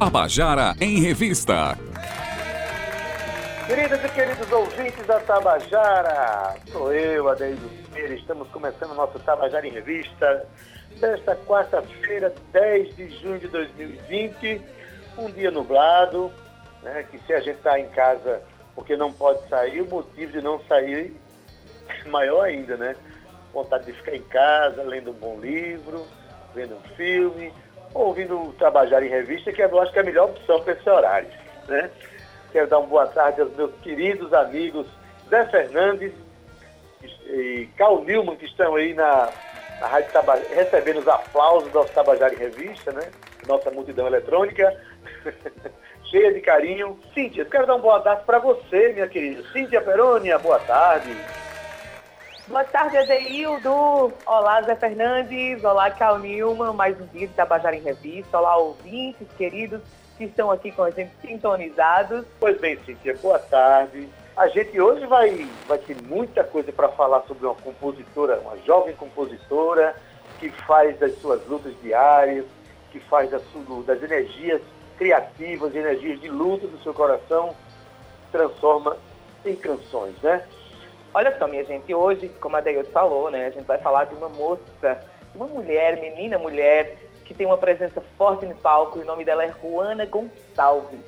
Tabajara em Revista. Queridas e queridos ouvintes da Tabajara, sou eu, Adeildo Pereira, estamos começando o nosso Tabajara em Revista desta quarta-feira, 10 de junho de 2020, um dia nublado, né, que se a gente está em casa porque não pode sair, o motivo de não sair é maior ainda, né? Vontade de ficar em casa, lendo um bom livro, vendo um filme, ouvindo trabalhar em revista, que eu acho que é a melhor opção para esse horário. Né? Quero dar uma boa tarde aos meus queridos amigos Zé Fernandes e Carl Nilman, que estão aí na, na Rádio Tabajara, recebendo os aplausos do Tabajara em Revista, né? Nossa multidão eletrônica. Cheia de carinho. Cíntia, quero dar uma boa tarde para você, minha querida. Cíntia Perônia, boa tarde. Boa tarde, Adeildo. Olá, Zé Fernandes. Olá, Cal. Mais um dia de Tabajara em Revista. Olá, ouvintes queridos que estão aqui com a gente sintonizados. Pois bem, Cíntia, boa tarde. A gente hoje vai, vai ter muita coisa para falar sobre uma compositora, uma jovem compositora que faz das suas lutas diárias, que faz das, das energias criativas, energias de luta do seu coração, transforma em canções, né? Olha só, minha gente, hoje, como a Deildo falou, né, a gente vai falar de uma moça, uma mulher, menina mulher, que tem uma presença forte no palco, e o nome dela é Juana Gonçalves.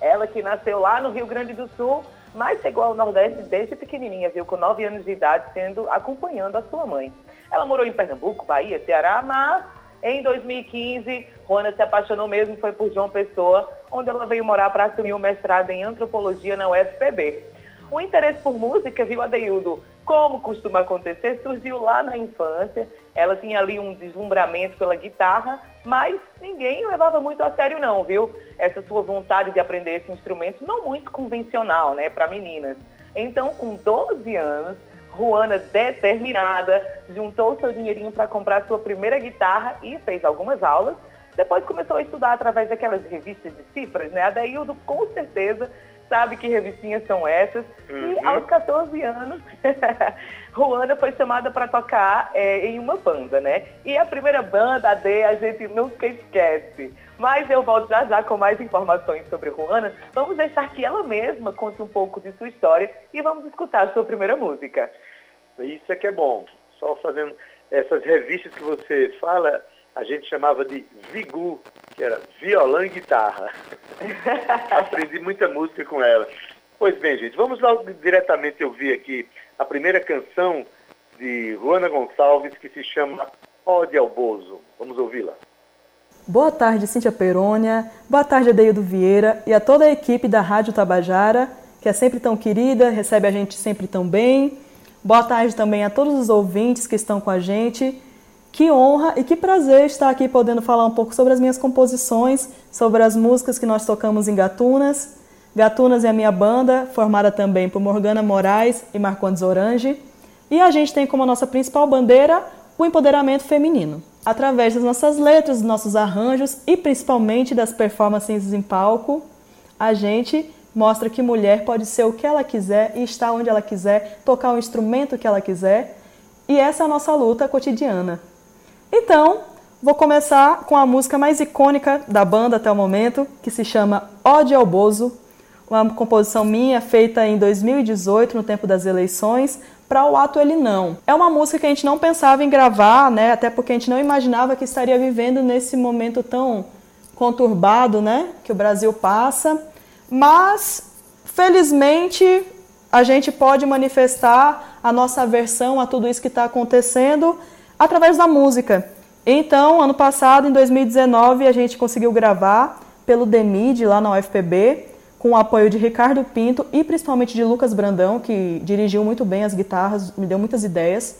Ela que nasceu lá no Rio Grande do Sul, mas chegou ao Nordeste desde pequenininha, viu, com 9 anos de idade, sendo acompanhando a sua mãe. Ela morou em Pernambuco, Bahia, Ceará, mas em 2015, Juana se apaixonou mesmo foi por João Pessoa, onde ela veio morar para assumir o mestrado em antropologia na UFPB. O interesse por música, viu, Adeildo? Como costuma acontecer, surgiu lá na infância. Ela tinha ali um deslumbramento pela guitarra, mas ninguém levava muito a sério não, viu? Essa sua vontade de aprender esse instrumento não muito convencional, né, para meninas. Então, com 12 anos, Juana, determinada, juntou seu dinheirinho para comprar sua primeira guitarra e fez algumas aulas. Depois começou a estudar através daquelas revistas de cifras, né? Adeildo, com certeza, sabe que revistinhas são essas. Uhum. E aos 14 anos, Ruanda foi chamada para tocar é, em uma banda, né? E a primeira banda, a D, a gente nunca esquece. Mas eu volto já já com mais informações sobre Ruana. Vamos deixar que ela mesma conte um pouco de sua história e vamos escutar a sua primeira música. Isso é que é bom. Só fazendo essas revistas que você fala, a gente chamava de Vigu, que era violão e guitarra. Aprendi muita música com ela. Pois bem, gente, vamos lá diretamente ouvir aqui a primeira canção de Juana Gonçalves, que se chama Ode ao Bozo. Vamos ouvi-la. Boa tarde, Cíntia Perônia. Boa tarde, Adeildo Vieira e a toda a equipe da Rádio Tabajara, que é sempre tão querida, recebe a gente sempre tão bem. Boa tarde também a todos os ouvintes que estão com a gente que honra e que prazer estar aqui podendo falar um pouco sobre as minhas composições, sobre as músicas que nós tocamos em Gatunas. Gatunas é a minha banda, formada também por Morgana Moraes e Marcondes Orange. E a gente tem como nossa principal bandeira o empoderamento feminino. Através das nossas letras, dos nossos arranjos e principalmente das performances em palco, a gente mostra que mulher pode ser o que ela quiser e estar onde ela quiser, tocar o instrumento que ela quiser. E essa é a nossa luta cotidiana. Então, vou começar com a música mais icônica da banda até o momento, que se chama Ode ao Bozo, uma composição minha feita em 2018, no tempo das eleições, para o Ato Ele Não. É uma música que a gente não pensava em gravar, né? até porque a gente não imaginava que estaria vivendo nesse momento tão conturbado né? que o Brasil passa, mas felizmente a gente pode manifestar a nossa aversão a tudo isso que está acontecendo através da música. Então, ano passado, em 2019, a gente conseguiu gravar pelo DEMID lá na UFPB, com o apoio de Ricardo Pinto e principalmente de Lucas Brandão, que dirigiu muito bem as guitarras, me deu muitas ideias.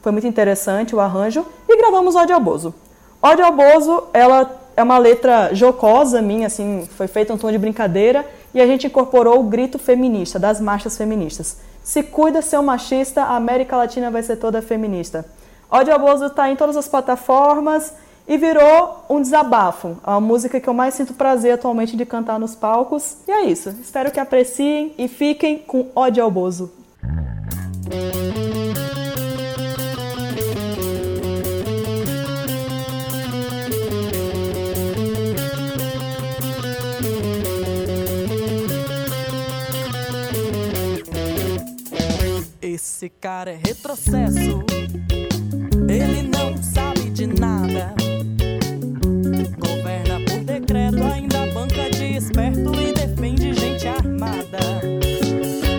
Foi muito interessante o arranjo. E gravamos Ódio ao Bozo. Ódio ao Bozo, ela é uma letra jocosa minha, assim, foi feita um tom de brincadeira e a gente incorporou o grito feminista, das marchas feministas. Se cuida, seu machista, a América Latina vai ser toda feminista. Ódio ao Bozo está em todas as plataformas e virou um desabafo. É A música que eu mais sinto prazer atualmente de cantar nos palcos. E é isso. Espero que apreciem e fiquem com Ódio ao Bozo. Esse cara é retrocesso. Ele não sabe de nada. Governa por decreto, ainda banca de esperto e defende gente armada.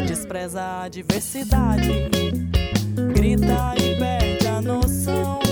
Despreza a diversidade, grita e perde a noção.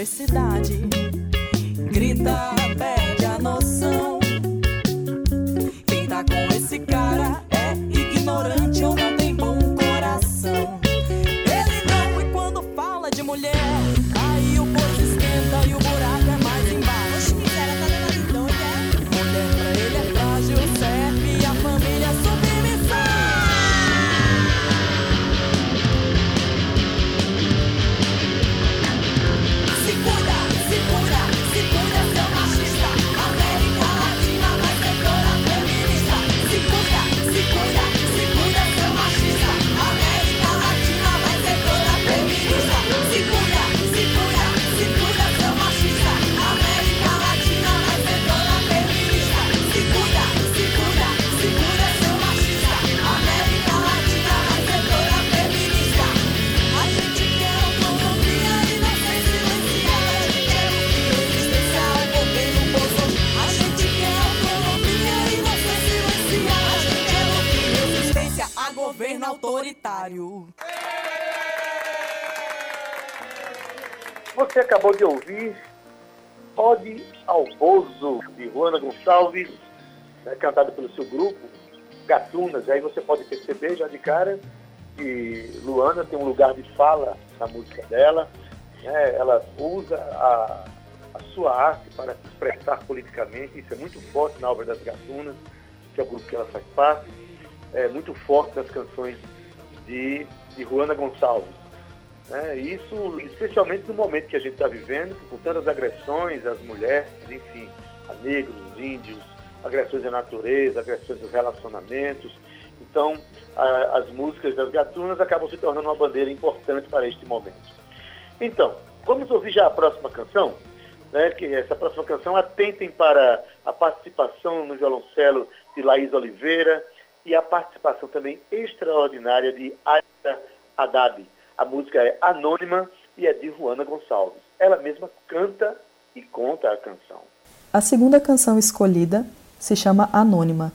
A acabou de ouvir Ode ao Bozo, de Juana Gonçalves, né, cantado pelo seu grupo, Gatunas. Aí você pode perceber já de cara que Luana tem um lugar de fala na música dela. né, Ela usa a, a sua arte para se expressar politicamente. Isso é muito forte na obra das Gatunas, que é o grupo que ela faz parte. É muito forte nas canções de, de Juana Gonçalves. Né? Isso, especialmente no momento que a gente está vivendo, com tantas agressões às mulheres, enfim, a negros, índios, agressões à natureza, agressões aos relacionamentos. Então, a- as músicas das gatunas acabam se tornando uma bandeira importante para este momento. Então, vamos ouvir já a próxima canção, né, que essa próxima canção atentem para a participação no violoncelo de Laís Oliveira e a participação também extraordinária de Aida Haddad. A música é anônima e é de Juana Gonçalves. Ela mesma canta e conta a canção. A segunda canção escolhida se chama Anônima.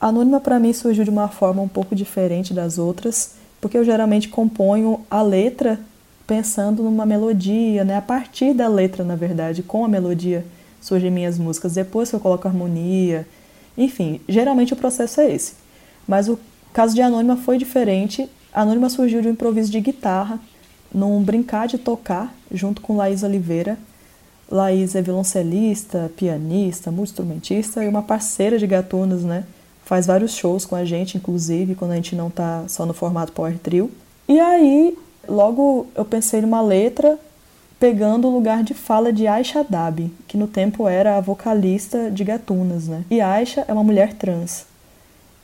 Anônima para mim surgiu de uma forma um pouco diferente das outras, porque eu geralmente componho a letra pensando numa melodia, né? A partir da letra, na verdade, com a melodia surgem minhas músicas. Depois eu coloco harmonia, enfim, geralmente o processo é esse. Mas o caso de Anônima foi diferente. Anônima surgiu de um improviso de guitarra, num brincar de tocar, junto com Laís Oliveira. Laís é violoncelista, pianista, multi-instrumentista e uma parceira de gatunos, né? faz vários shows com a gente, inclusive quando a gente não tá só no formato Power Trio. E aí, logo eu pensei numa letra pegando o lugar de fala de Aisha Dabi, que no tempo era a vocalista de Gatunas, né? E Aisha é uma mulher trans.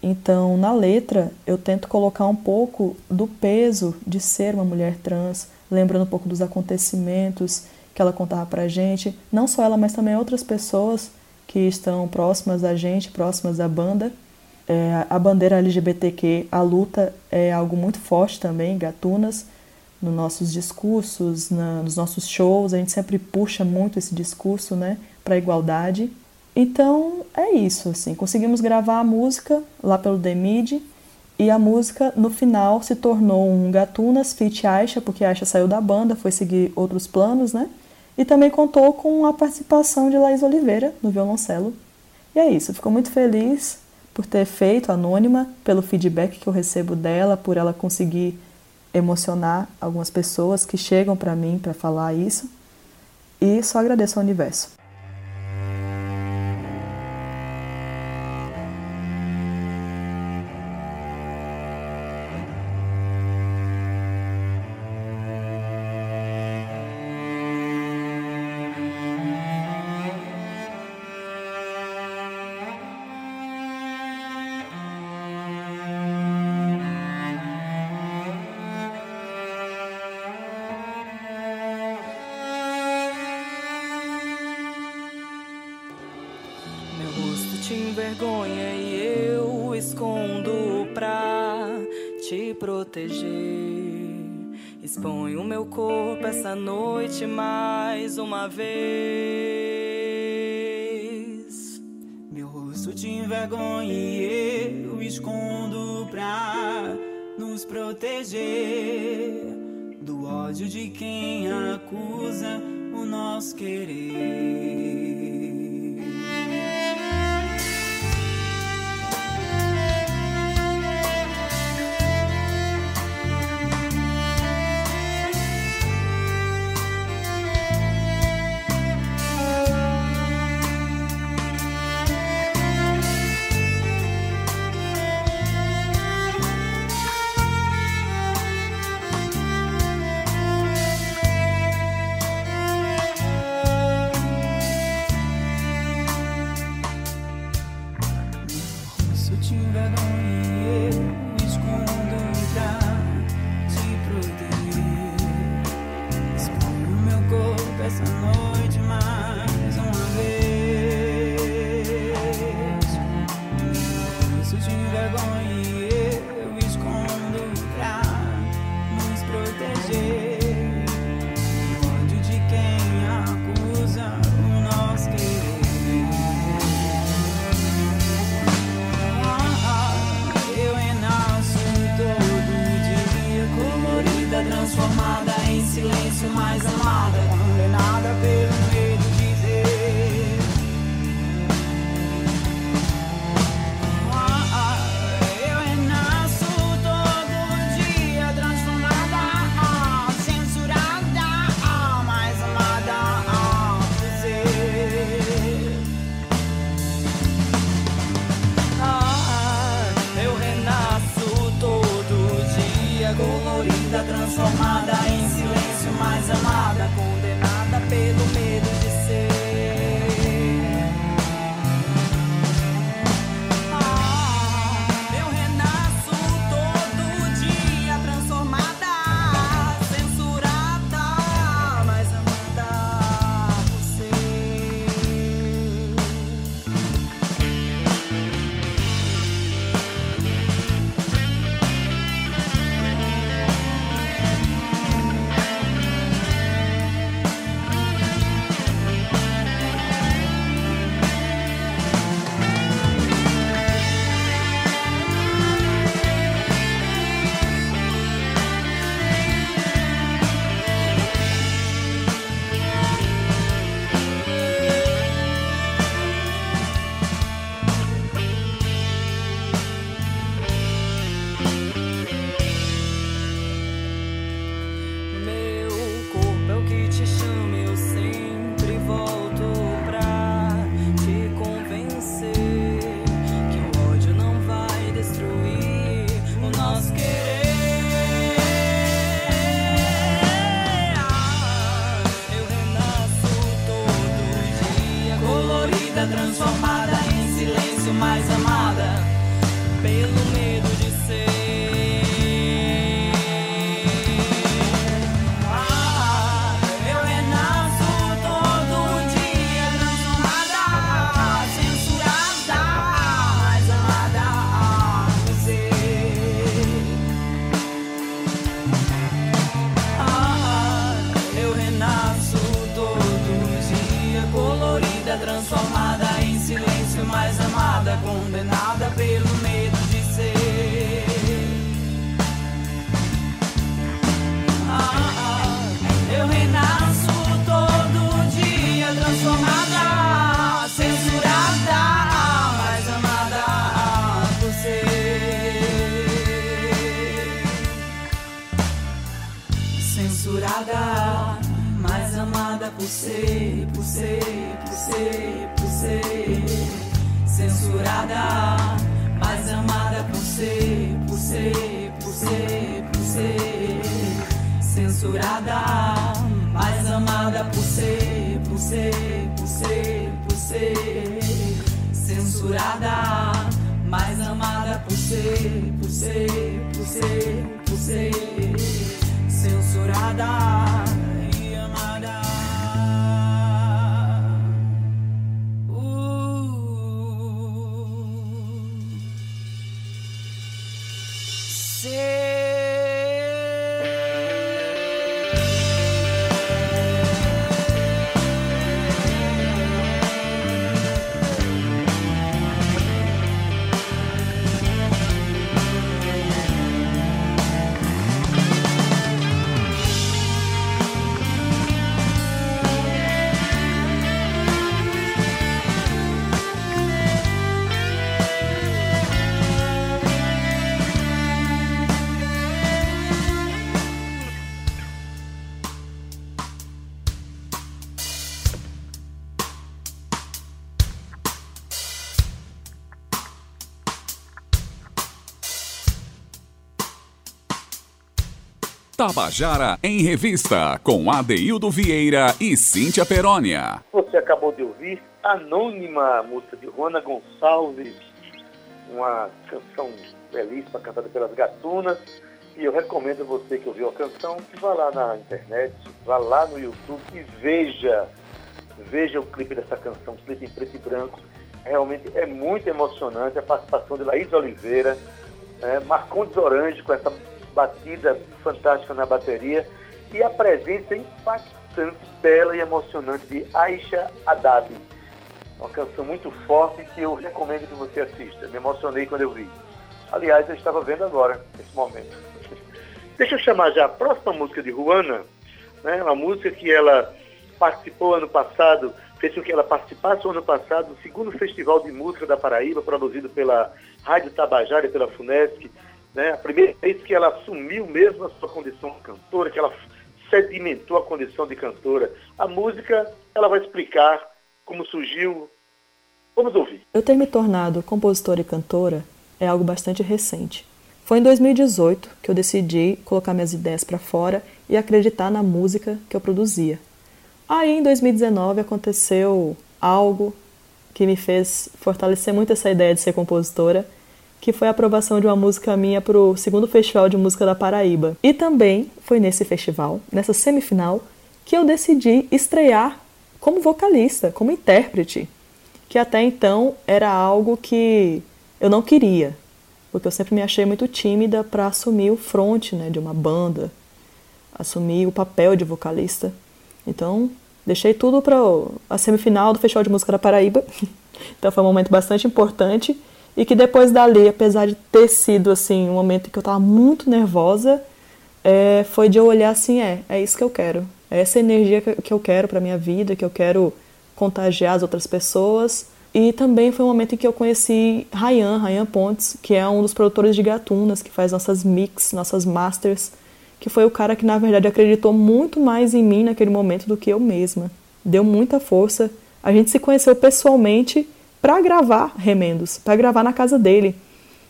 Então, na letra, eu tento colocar um pouco do peso de ser uma mulher trans, lembrando um pouco dos acontecimentos que ela contava pra gente, não só ela, mas também outras pessoas que estão próximas a gente, próximas à banda. É, a bandeira LGBTQ, a luta é algo muito forte também, Gatunas, nos nossos discursos, na, nos nossos shows, a gente sempre puxa muito esse discurso, né, para igualdade. Então é isso, assim, conseguimos gravar a música lá pelo Demid e a música no final se tornou um Gatunas feat Aisha, porque Aisha saiu da banda, foi seguir outros planos, né? E também contou com a participação de Laís Oliveira no violoncelo. E é isso, fico muito feliz por ter feito Anônima, pelo feedback que eu recebo dela, por ela conseguir emocionar algumas pessoas que chegam para mim para falar isso. E só agradeço ao universo. Proteger. Exponho meu corpo essa noite mais uma vez. Meu rosto te envergonha e eu escondo pra nos proteger do ódio de quem acusa o nosso querer. Por ser, por ser. Censurada, mais amada por ser, por ser, por ser, por ser. Censurada, mais amada por ser, por ser, por ser, por ser. Censurada, mais amada por ser, por ser, por ser, por ser. Censurada Tabajara em Revista, com Adeildo Vieira e Cíntia Perónia. Você acabou de ouvir Anônima, música de Juana Gonçalves, uma canção belíssima cantada pelas gatunas. E eu recomendo a você que ouviu a canção que vá lá na internet, vá lá no YouTube e veja, veja o clipe dessa canção, clipe em preto e branco. Realmente é muito emocionante a participação de Laís Oliveira, né, Marcondes Orange com essa batida fantástica na bateria e a presença impactante, bela e emocionante de Aisha Haddad. Uma canção muito forte que eu recomendo que você assista. Me emocionei quando eu vi. Aliás, eu estava vendo agora, nesse momento. Deixa eu chamar já a próxima música de Juana, né? uma música que ela participou ano passado, fez com que ela participasse ano passado do segundo Festival de Música da Paraíba, produzido pela Rádio Tabajara e pela FUNESC, né? A primeira vez que ela assumiu mesmo a sua condição de cantora, que ela sedimentou a condição de cantora. A música, ela vai explicar como surgiu. Vamos ouvir. Eu ter me tornado compositora e cantora é algo bastante recente. Foi em 2018 que eu decidi colocar minhas ideias para fora e acreditar na música que eu produzia. Aí em 2019 aconteceu algo que me fez fortalecer muito essa ideia de ser compositora que foi a aprovação de uma música minha para o segundo Festival de Música da Paraíba. E também foi nesse festival, nessa semifinal, que eu decidi estrear como vocalista, como intérprete, que até então era algo que eu não queria, porque eu sempre me achei muito tímida para assumir o front né, de uma banda, assumir o papel de vocalista. Então, deixei tudo para a semifinal do Festival de Música da Paraíba. então foi um momento bastante importante e que depois dali, apesar de ter sido assim um momento em que eu estava muito nervosa, é, foi de eu olhar assim, é, é isso que eu quero, é essa energia que, eu quero para minha vida, que eu quero contagiar as outras pessoas. E também foi um momento em que eu conheci Ryan, Ryan Pontes, que é um dos produtores de Gatunas, que faz nossas mix, nossas masters, que foi o cara que na verdade acreditou muito mais em mim naquele momento do que eu mesma. Deu muita força. A gente se conheceu pessoalmente para gravar Remendos, para gravar na casa dele.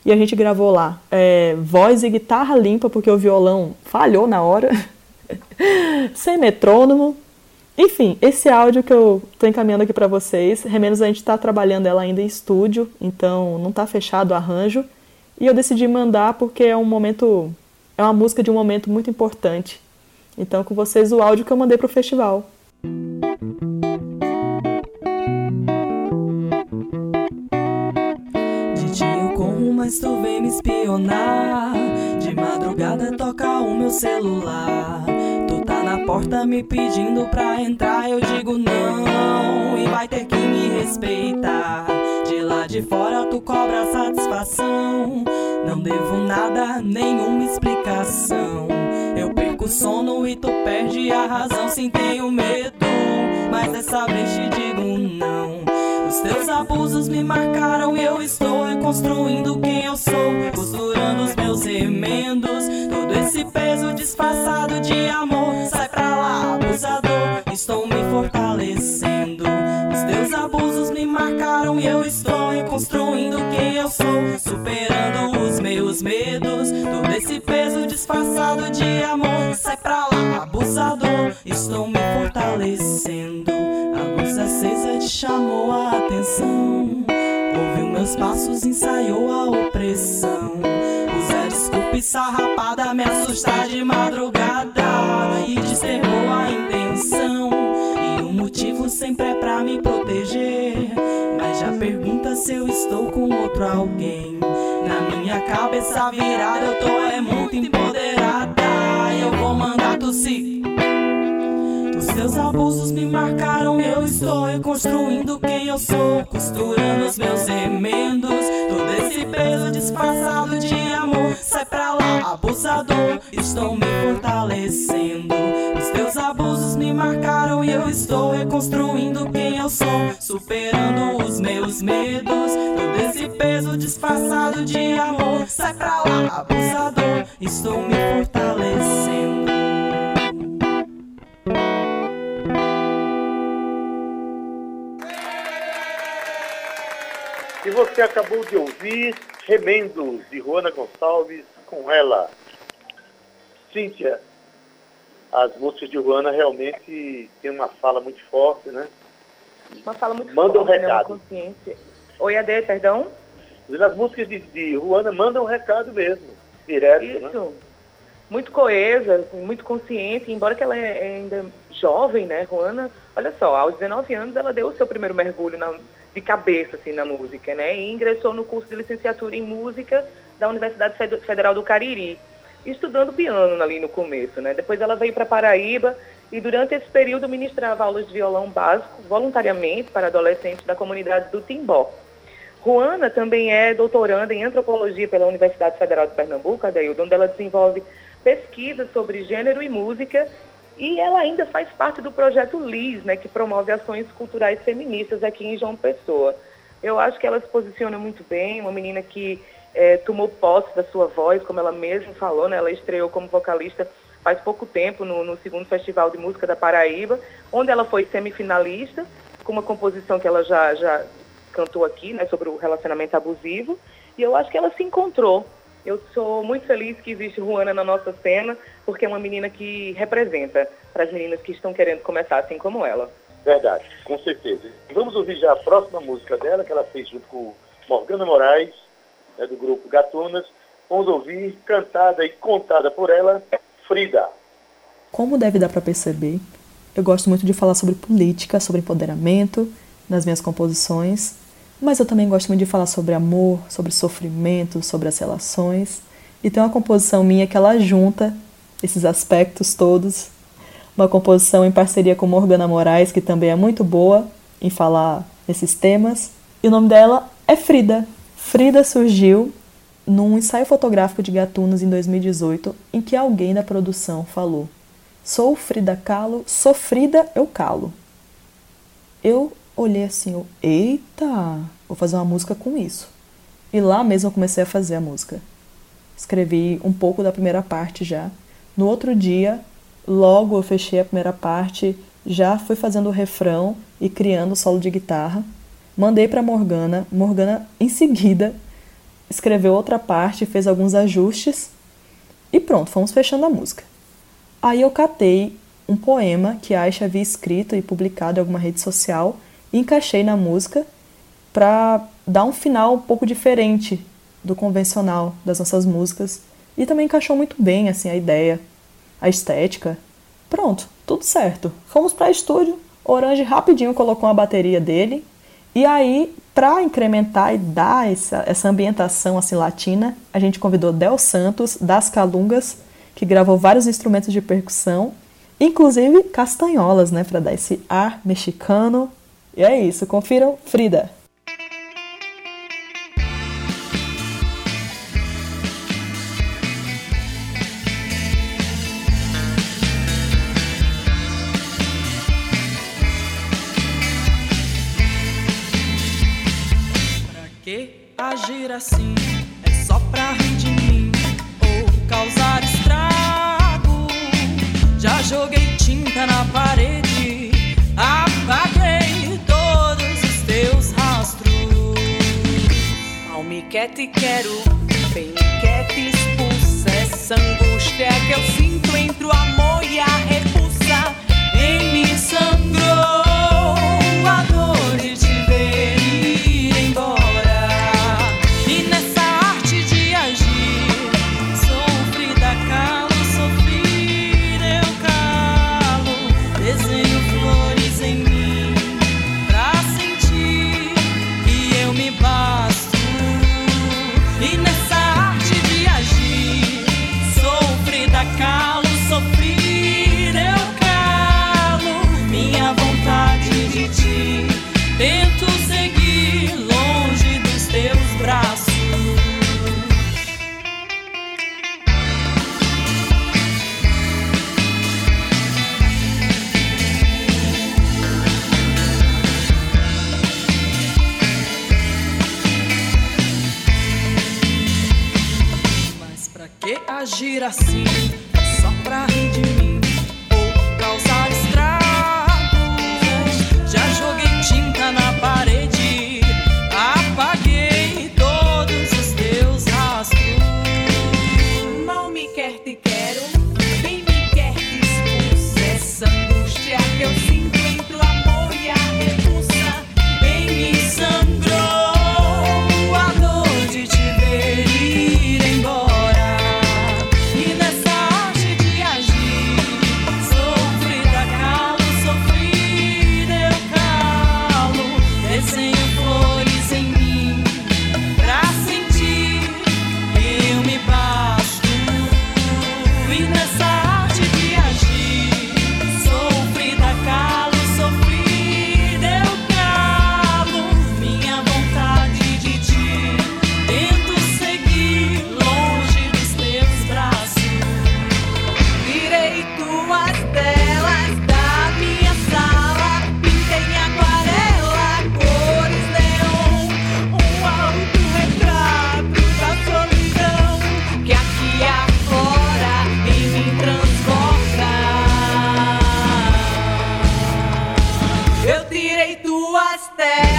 E a gente gravou lá é, voz e guitarra limpa, porque o violão falhou na hora, sem metrônomo. Enfim, esse áudio que eu estou encaminhando aqui para vocês, Remendos a gente está trabalhando ela ainda em estúdio, então não está fechado o arranjo. E eu decidi mandar porque é um momento, é uma música de um momento muito importante. Então, com vocês, o áudio que eu mandei para o festival. De corro, mas tu vem me espionar. De madrugada toca o meu celular. Tu tá na porta me pedindo pra entrar, eu digo não. E vai ter que me respeitar. De lá de fora tu cobra satisfação. Não devo nada, nenhuma explicação. Eu perco o sono e tu perde a razão. Sim, tenho medo, mas dessa vez te digo não. Os teus abusos me marcaram e eu estou reconstruindo quem eu sou. Costurando os meus remendos. Todo esse peso disfarçado de amor. Sai pra lá, abusador. Estou me fortalecendo. Os teus abusos me marcaram e eu estou reconstruindo quem eu sou. Superando os meus medos. Todo esse peso disfarçado de amor. Sai pra lá, abusador. Estou me fortalecendo. A luz acesa te chamou a atenção. Ouviu meus passos, ensaiou a opressão. Usa desculpa e sarrapada, me assustar de madrugada. E desterrou a intenção. Motivo sempre é pra me proteger. Mas já pergunta se eu estou com outro alguém. Na minha cabeça virada, eu tô é muito empoderada. Eu vou mandar tossir. Os teus abusos me marcaram, eu estou reconstruindo quem eu sou, costurando os meus remendos. Todo esse peso disfarçado de amor, sai pra lá, abusador. Estou me fortalecendo. Os teus abusos me marcaram e eu estou reconstruindo quem eu sou, superando os meus medos. Todo esse peso disfarçado de amor, sai pra lá, abusador. Estou me fortalecendo. E você acabou de ouvir Remendos, de Juana Gonçalves, com ela. Cíntia, as músicas de Juana realmente têm uma fala muito forte, né? Uma fala muito Manda um forte, né? Uma recado. consciência. Oi, Ade, perdão? As músicas de, de Juana mandam um recado mesmo, direto, né? Isso. Muito coesa, muito consciente, embora que ela é é ainda jovem, né, Juana? Olha só, aos 19 anos ela deu o seu primeiro mergulho na- de cabeça assim na música, né? E ingressou no curso de licenciatura em música da Universidade Fed- Federal do Cariri, estudando piano ali no começo, né? Depois ela veio para Paraíba e durante esse período ministrava aulas de violão básico voluntariamente para adolescentes da comunidade do Timbó. Juana também é doutoranda em antropologia pela Universidade Federal de Pernambuco, onde ela desenvolve pesquisas sobre gênero e música e ela ainda faz parte do projeto LIS, né, que promove ações culturais feministas aqui em João Pessoa. Eu acho que ela se posiciona muito bem, uma menina que eh, tomou posse da sua voz, como ela mesma falou, né, ela estreou como vocalista faz pouco tempo no, no segundo Festival de Música da Paraíba, onde ela foi semifinalista, com uma composição que ela já, já cantou aqui, né, sobre o relacionamento abusivo, e eu acho que ela se encontrou. Eu sou muito feliz que existe Juana na nossa cena, porque é uma menina que representa para as meninas que estão querendo começar assim como ela. Verdade, com certeza. Vamos ouvir já a próxima música dela, que ela fez junto com Morgana Moraes, né, do grupo Gatunas. Vamos ouvir, cantada e contada por ela, Frida. Como deve dar para perceber, eu gosto muito de falar sobre política, sobre empoderamento nas minhas composições, mas eu também gosto muito de falar sobre amor, sobre sofrimento, sobre as relações. E tem uma composição minha que ela junta esses aspectos todos. Uma composição em parceria com Morgana Moraes, que também é muito boa em falar nesses temas. E o nome dela é Frida. Frida surgiu num ensaio fotográfico de Gatunos em 2018, em que alguém da produção falou: Sou Frida Kahlo, sou Frida, eu calo. Eu olhei assim, eu, eita, vou fazer uma música com isso. E lá mesmo eu comecei a fazer a música. Escrevi um pouco da primeira parte já. No outro dia, logo eu fechei a primeira parte, já fui fazendo o refrão e criando o solo de guitarra. Mandei para Morgana. Morgana, em seguida, escreveu outra parte, fez alguns ajustes e pronto, fomos fechando a música. Aí eu catei um poema que a Aisha havia escrito e publicado em alguma rede social e encaixei na música para dar um final um pouco diferente do convencional das nossas músicas e também encaixou muito bem assim a ideia, a estética. Pronto, tudo certo. Fomos para estúdio, Orange rapidinho colocou a bateria dele e aí para incrementar e dar essa, essa ambientação assim latina, a gente convidou Del Santos das Calungas, que gravou vários instrumentos de percussão inclusive castanholas, né, para dar esse ar mexicano. E é isso, confiram Frida. Assim? É só pra rir de mim ou causar estrago. Já joguei tinta na parede, apaguei todos os teus rastros. Mal me quer te quero, stay.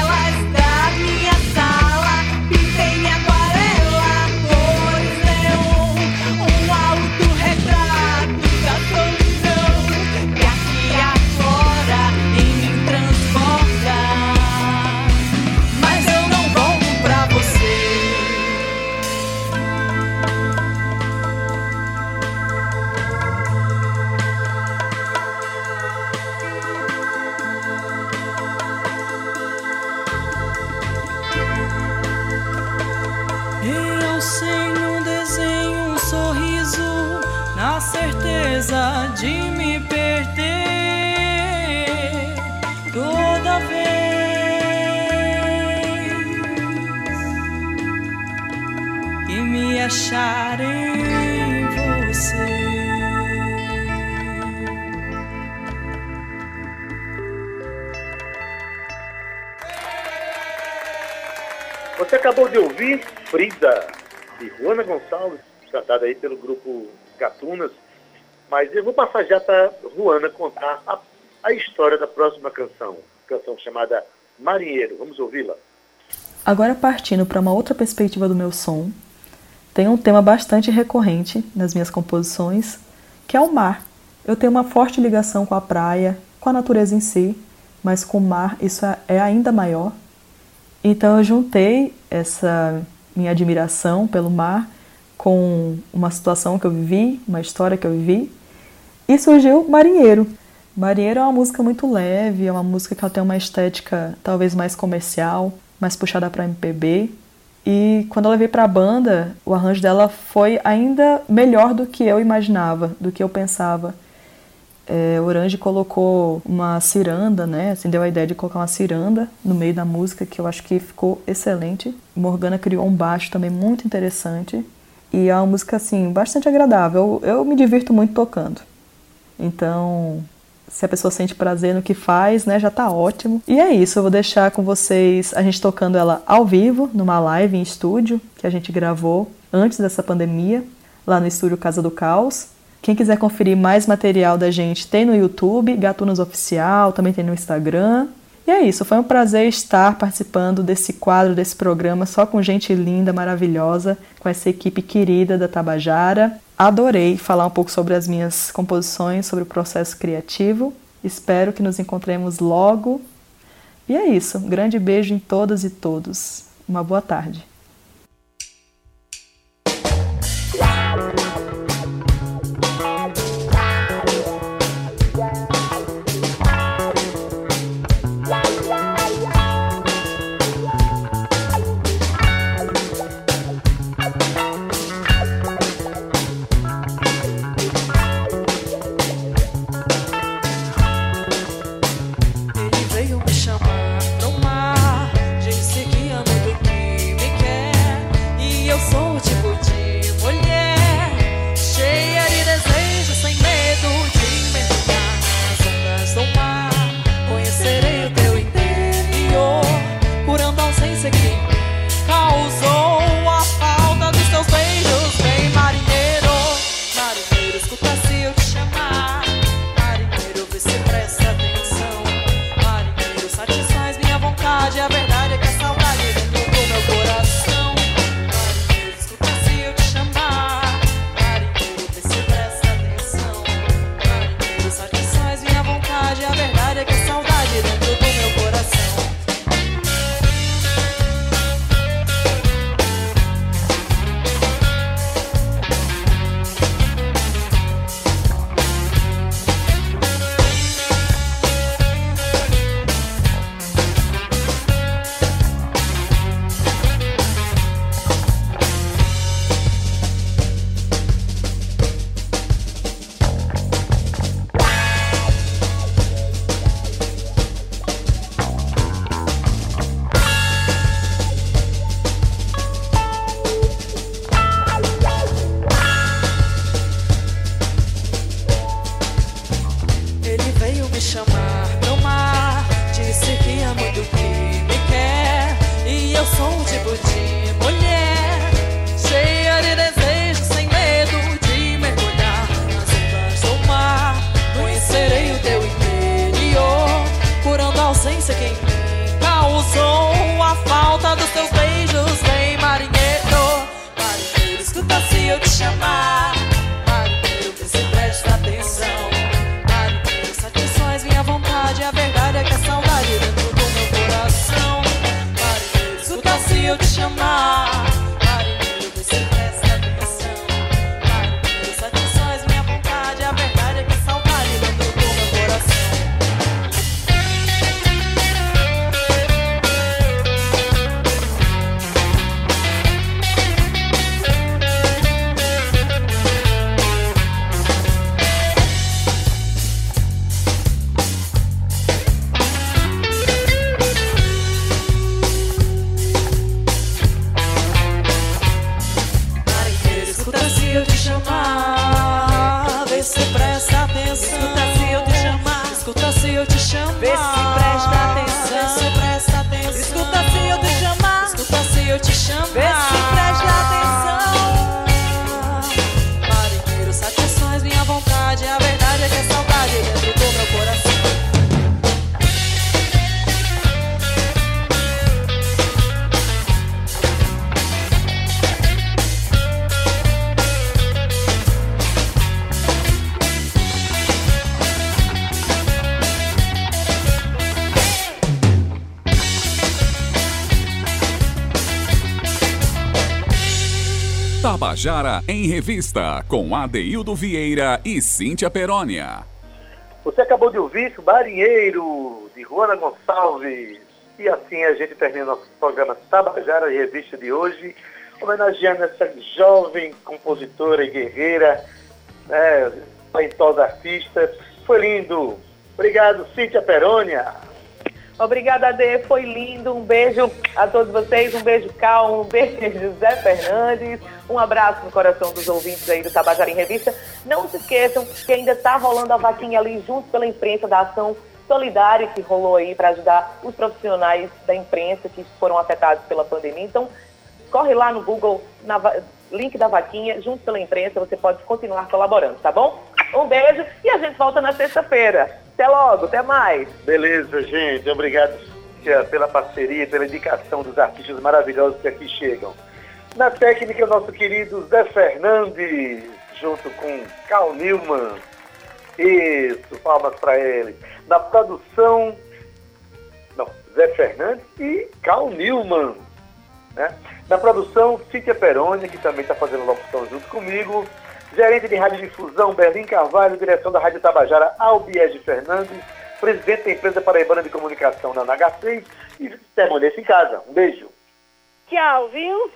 Cantada aí pelo grupo Gatunas. Mas eu vou passar já para Juana contar a, a história da próxima canção. Canção chamada Marinheiro. Vamos ouvi-la. Agora partindo para uma outra perspectiva do meu som, tem um tema bastante recorrente nas minhas composições, que é o mar. Eu tenho uma forte ligação com a praia, com a natureza em si, mas com o mar isso é- é ainda maior. Então eu juntei essa minha admiração pelo mar com uma situação que eu vivi, uma história que eu vivi, e surgiu Marinheiro. Marinheiro é uma música muito leve, é uma música que ela tem uma estética talvez mais comercial, mais puxada para MPB. E quando ela veio para a banda, o arranjo dela foi ainda melhor do que eu imaginava, do que eu pensava. é, Orange colocou uma ciranda, né? Assim, deu a ideia de colocar uma ciranda no meio da música, que eu acho que ficou excelente. Morgana criou um baixo também muito interessante. E é uma música, assim, bastante agradável. Eu, eu me divirto muito tocando. Então, se a pessoa sente prazer no que faz, né, já tá ótimo. E é isso, eu vou deixar com vocês a gente tocando ela ao vivo, numa live em estúdio, que a gente gravou antes dessa pandemia, lá no estúdio Casa do Caos. Quem quiser conferir mais material da gente, tem no YouTube, Gatunos Oficial, também tem no Instagram. E é isso, foi um prazer estar participando desse quadro, desse programa, só com gente linda, maravilhosa, com essa equipe querida da Tabajara. Adorei falar um pouco sobre as minhas composições, sobre o processo criativo. Espero que nos encontremos logo. E é isso, um grande beijo em todas e todos. Uma boa tarde. Se em Revista, com Adeildo Vieira e Cíntia Perónia. Você acabou de ouvir Marinheiro, de Juana Gonçalves. E assim a gente termina nosso programa Tabajara em Revista de hoje, homenageando essa jovem compositora e guerreira, né, talentosa artista, Foi lindo. Obrigado, Cíntia Perônia. Obrigada, Ade. Foi lindo. Um beijo a todos vocês. Um beijo, Cal. Um beijo, Zé Fernandes. Um abraço no coração dos ouvintes aí do Tabajara em Revista. Não se esqueçam que ainda está rolando a vaquinha ali junto pela imprensa da ação solidária que rolou aí para ajudar os profissionais da imprensa que foram afetados pela pandemia. Então, corre lá no Google, na link da vaquinha, junto pela imprensa, você pode continuar colaborando, tá bom? Um beijo e a gente volta na sexta-feira. Até logo, até mais. Beleza, gente. Obrigado pela parceria, pela indicação dos artistas maravilhosos que aqui chegam. Na técnica, nosso querido Zé Fernandes, junto com Cal Newman. Isso, palmas para ele. Na produção, não, Zé Fernandes e Cal Newman. Né? Na produção, Cíntia Peroni, que também está fazendo locução junto comigo. Gerente de Radiodifusão, Berlim Carvalho, direção da Rádio Tabajara, Albiege Fernandes, presidente da empresa Paraibana de Comunicação na NH6 e permaneça em casa. Um beijo. Tchau, viu?